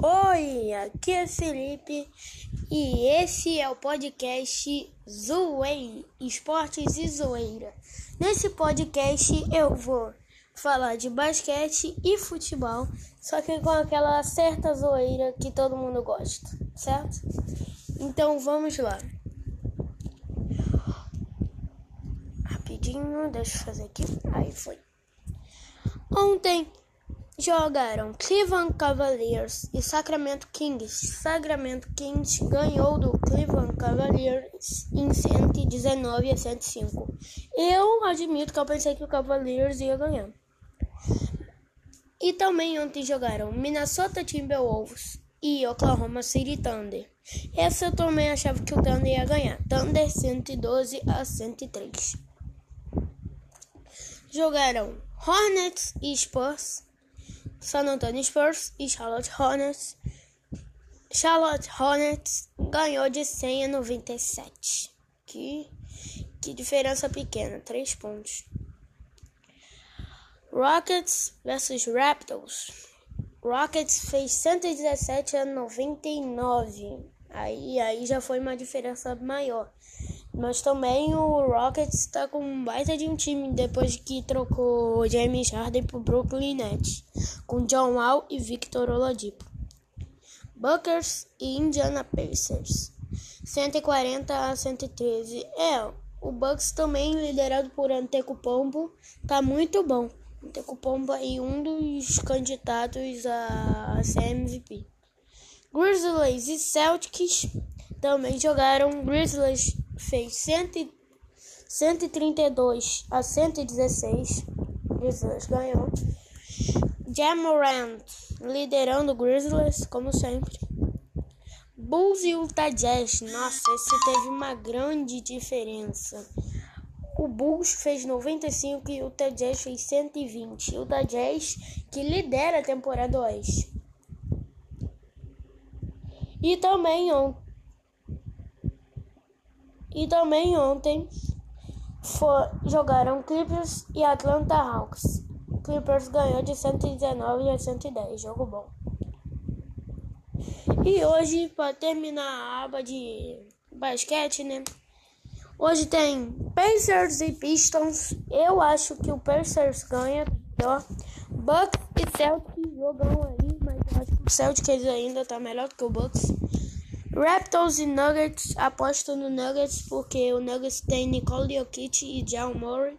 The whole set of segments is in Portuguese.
Oi, aqui é Felipe e esse é o podcast Zoei Esportes e Zoeira. Nesse podcast eu vou falar de basquete e futebol, só que com aquela certa zoeira que todo mundo gosta, certo? Então vamos lá. Rapidinho, deixa eu fazer aqui. Aí foi. Ontem jogaram Cleveland Cavaliers e Sacramento Kings. Sacramento Kings ganhou do Cleveland Cavaliers em 119 a 105. Eu admito que eu pensei que o Cavaliers ia ganhar. E também ontem jogaram Minnesota Timberwolves e Oklahoma City Thunder. Essa eu também achava que o Thunder ia ganhar. Thunder 112 a 103. Jogaram Hornets e Spurs San Antonio Spurs e Charlotte Hornets. Charlotte Hornets ganhou de 100 a 97. Que, que diferença pequena, 3 pontos. Rockets versus Raptors. Rockets fez 117 a 99. Aí, aí já foi uma diferença maior. Mas também o Rockets está com um baita de um time depois que trocou James Harden pro Brooklyn Nets, com John Wall e Victor Oladipo. Buckers e Indiana Pacers, 140 a 113. É, o Bucks também liderado por Antetokounmpo, tá muito bom. Antetokounmpo aí um dos candidatos a ser MVP. Grizzlies e Celtics também jogaram. Grizzlies fez 100, 132 a 116. Grizzlies ganhou. Jamorant liderando o Grizzlies, como sempre. Bulls e Utah Jazz. Nossa, esse teve uma grande diferença. O Bulls fez 95 e o Utah Jazz fez 120. O Utah Jazz que lidera a temporada oeste. E também ontem e também ontem for, jogaram Clippers e Atlanta Hawks. Clippers ganhou de 119 a 110, jogo bom. E hoje, para terminar a aba de basquete, né? Hoje tem Pacers e Pistons. Eu acho que o Pacers ganha, melhor. Bucks e Celtics jogam aí, mas eu acho que o Celtics ainda tá melhor que o Bucks. Raptors e Nuggets, aposto no Nuggets porque o Nuggets tem Nicole Jokic e John Murray.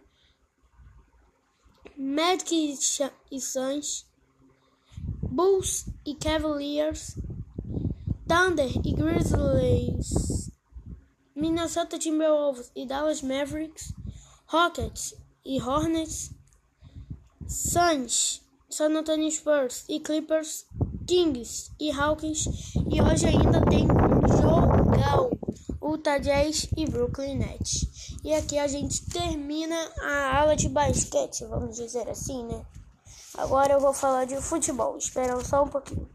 Magic e Suns. Bulls e Cavaliers. Thunder e Grizzlies. Minnesota Timberwolves e Dallas Mavericks. Rockets e Hornets. Suns, San Antonio Spurs e Clippers. Kings e Hawks. E hoje ainda tem um jogão. Utah Jazz e Brooklyn Nets. E aqui a gente termina a aula de basquete, vamos dizer assim, né? Agora eu vou falar de futebol. Espera só um pouquinho.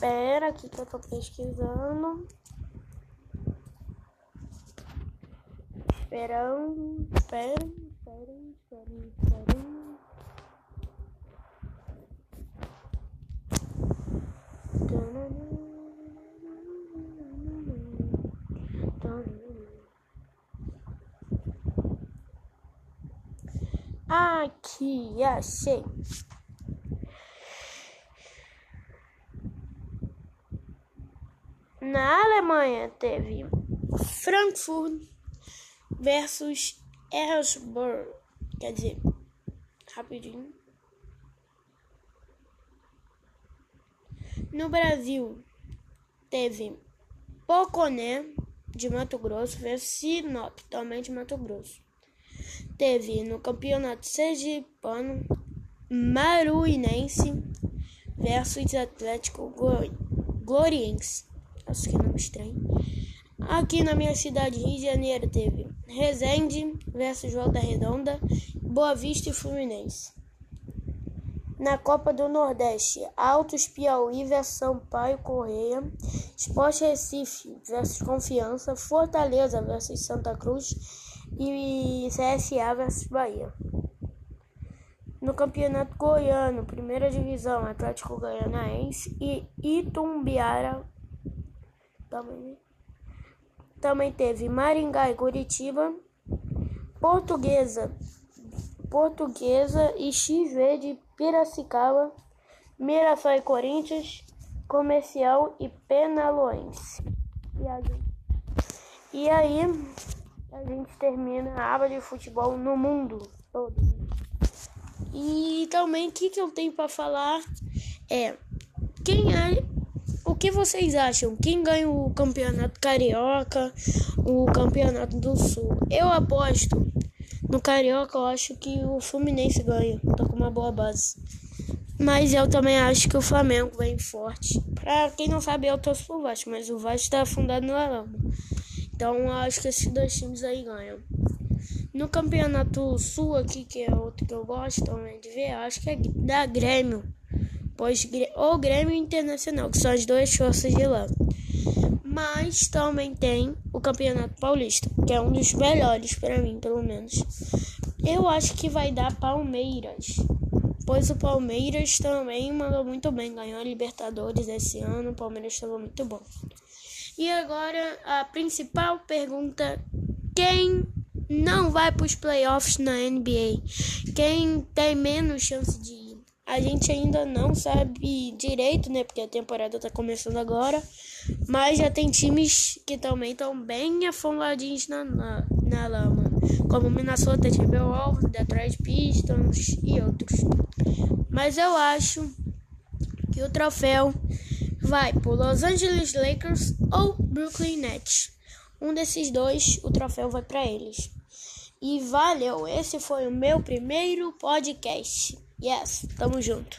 Espera aqui que eu tô pesquisando. Esperando, espera, espera, espera, espera. Aqui, achei. Na Alemanha teve Frankfurt versus Erzberg. Quer dizer, rapidinho. No Brasil teve Poconé de Mato Grosso versus Sinop, também de Mato Grosso. Teve no Campeonato Sergipano Maruinense versus Atlético Gloriense que não estranho. Aqui na minha cidade, Rio de Janeiro, teve Resende versus Volta Redonda, Boa Vista e Fluminense. Na Copa do Nordeste, Altos Piauí versus Sampaio Correia, Esporte Recife versus Confiança, Fortaleza versus Santa Cruz e CSA versus Bahia. No Campeonato Goiano, Primeira Divisão, Atlético Goianaense e Itumbiara também, também teve Maringá e Curitiba, Portuguesa, Portuguesa e XV de Piracicaba, Mirassol e Corinthians, Comercial e Penaloense. E, a gente, e aí a gente termina a aba de futebol no mundo todo. E também o que, que eu tenho para falar é quem é que vocês acham? Quem ganha o campeonato carioca, o campeonato do sul? Eu aposto no carioca, eu acho que o Fluminense ganha, tá com uma boa base. Mas eu também acho que o Flamengo vem forte. Pra quem não sabe, eu torço pro Vasco, mas o Vasco tá afundado no Alamo. Então eu acho que esses dois times aí ganham. No campeonato sul aqui, que é outro que eu gosto também de ver, acho que é da Grêmio. Pois, ou Grêmio Internacional, que são as duas forças de lá. Mas também tem o Campeonato Paulista, que é um dos melhores para mim, pelo menos. Eu acho que vai dar Palmeiras. Pois o Palmeiras também mandou muito bem, ganhou a Libertadores esse ano. O Palmeiras estava muito bom. E agora a principal pergunta: quem não vai para os playoffs na NBA. Quem tem menos chance de ir? A gente ainda não sabe direito, né? Porque a temporada tá começando agora. Mas já tem times que também estão bem afundadinhos na, na, na lama. Como Minnesota Timberwolves, Detroit Pistons e outros. Mas eu acho que o troféu vai para Los Angeles Lakers ou Brooklyn Nets. Um desses dois, o troféu vai para eles. E valeu, esse foi o meu primeiro podcast. Yes, tamo junto.